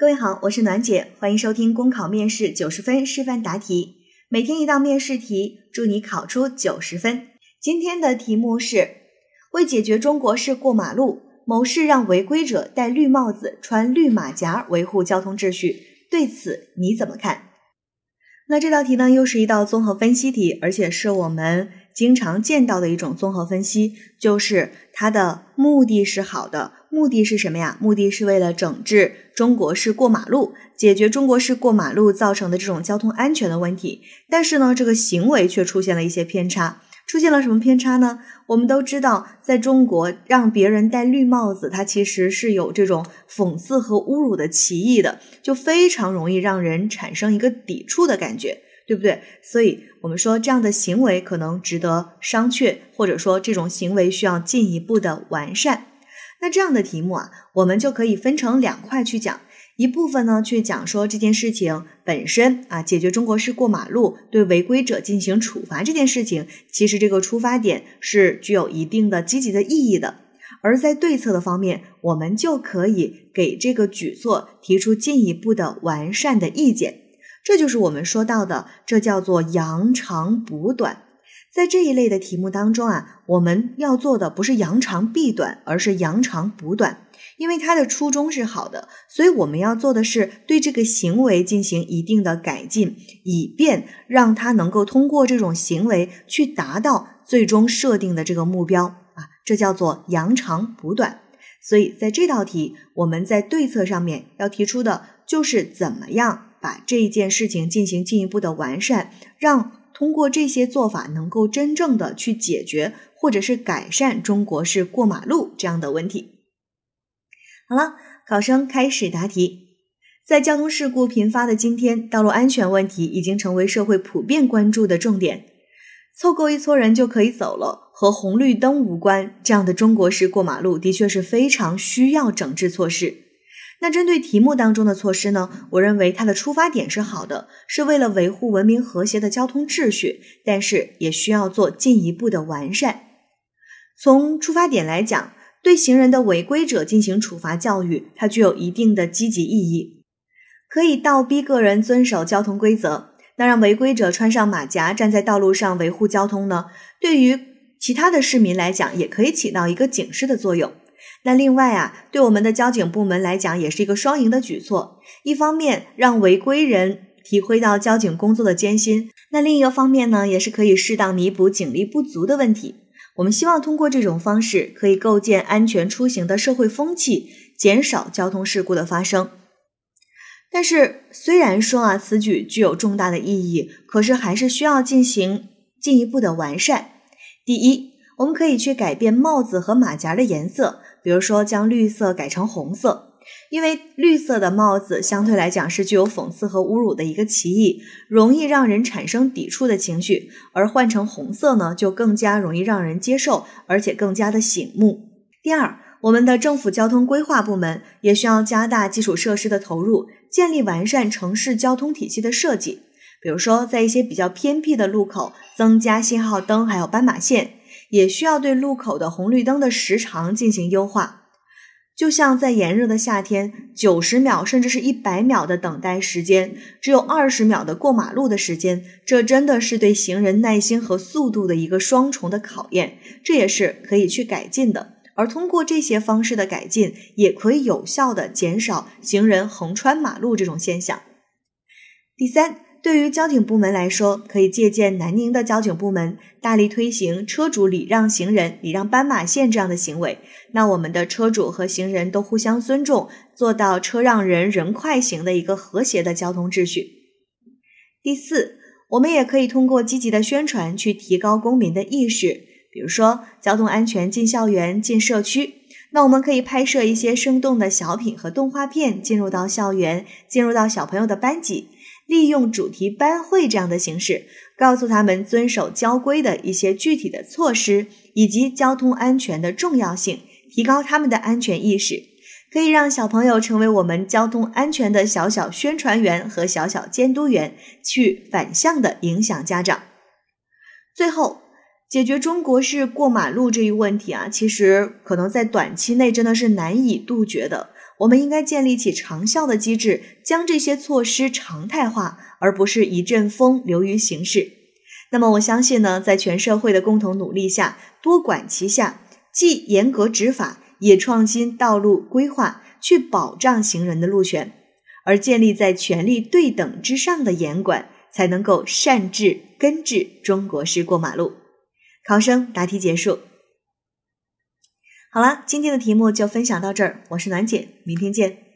各位好，我是暖姐，欢迎收听公考面试九十分示范答题，每天一道面试题，祝你考出九十分。今天的题目是：为解决中国式过马路，某市让违规者戴绿帽子、穿绿马甲维护交通秩序，对此你怎么看？那这道题呢，又是一道综合分析题，而且是我们经常见到的一种综合分析，就是它的目的是好的。目的是什么呀？目的是为了整治中国式过马路，解决中国式过马路造成的这种交通安全的问题。但是呢，这个行为却出现了一些偏差。出现了什么偏差呢？我们都知道，在中国让别人戴绿帽子，它其实是有这种讽刺和侮辱的歧义的，就非常容易让人产生一个抵触的感觉，对不对？所以我们说这样的行为可能值得商榷，或者说这种行为需要进一步的完善。那这样的题目啊，我们就可以分成两块去讲，一部分呢去讲说这件事情本身啊，解决中国式过马路，对违规者进行处罚这件事情，其实这个出发点是具有一定的积极的意义的。而在对策的方面，我们就可以给这个举措提出进一步的完善的意见。这就是我们说到的，这叫做扬长补短。在这一类的题目当中啊，我们要做的不是扬长避短，而是扬长补短。因为它的初衷是好的，所以我们要做的是对这个行为进行一定的改进，以便让它能够通过这种行为去达到最终设定的这个目标啊，这叫做扬长补短。所以在这道题，我们在对策上面要提出的就是怎么样把这一件事情进行进一步的完善，让。通过这些做法，能够真正的去解决或者是改善中国式过马路这样的问题。好了，考生开始答题。在交通事故频发的今天，道路安全问题已经成为社会普遍关注的重点。凑够一撮人就可以走了，和红绿灯无关，这样的中国式过马路的确是非常需要整治措施。那针对题目当中的措施呢？我认为它的出发点是好的，是为了维护文明和谐的交通秩序，但是也需要做进一步的完善。从出发点来讲，对行人的违规者进行处罚教育，它具有一定的积极意义，可以倒逼个人遵守交通规则。那让违规者穿上马甲站在道路上维护交通呢？对于其他的市民来讲，也可以起到一个警示的作用。那另外啊，对我们的交警部门来讲，也是一个双赢的举措。一方面让违规人体会到交警工作的艰辛，那另一个方面呢，也是可以适当弥补警力不足的问题。我们希望通过这种方式，可以构建安全出行的社会风气，减少交通事故的发生。但是，虽然说啊，此举具有重大的意义，可是还是需要进行进一步的完善。第一，我们可以去改变帽子和马甲的颜色。比如说，将绿色改成红色，因为绿色的帽子相对来讲是具有讽刺和侮辱的一个歧义，容易让人产生抵触的情绪；而换成红色呢，就更加容易让人接受，而且更加的醒目。第二，我们的政府交通规划部门也需要加大基础设施的投入，建立完善城市交通体系的设计。比如说，在一些比较偏僻的路口增加信号灯，还有斑马线。也需要对路口的红绿灯的时长进行优化，就像在炎热的夏天，九十秒甚至是一百秒的等待时间，只有二十秒的过马路的时间，这真的是对行人耐心和速度的一个双重的考验，这也是可以去改进的。而通过这些方式的改进，也可以有效的减少行人横穿马路这种现象。第三。对于交警部门来说，可以借鉴南宁的交警部门，大力推行车主礼让行人、礼让斑马线这样的行为。那我们的车主和行人都互相尊重，做到车让人人快行的一个和谐的交通秩序。第四，我们也可以通过积极的宣传去提高公民的意识，比如说交通安全进校园、进社区。那我们可以拍摄一些生动的小品和动画片，进入到校园，进入到小朋友的班级。利用主题班会这样的形式，告诉他们遵守交规的一些具体的措施，以及交通安全的重要性，提高他们的安全意识，可以让小朋友成为我们交通安全的小小宣传员和小小监督员，去反向的影响家长。最后，解决中国式过马路这一问题啊，其实可能在短期内真的是难以杜绝的。我们应该建立起长效的机制，将这些措施常态化，而不是一阵风流于形式。那么，我相信呢，在全社会的共同努力下，多管齐下，既严格执法，也创新道路规划，去保障行人的路权，而建立在权力对等之上的严管，才能够善治根治中国式过马路。考生答题结束。好了，今天的题目就分享到这儿，我是暖姐，明天见。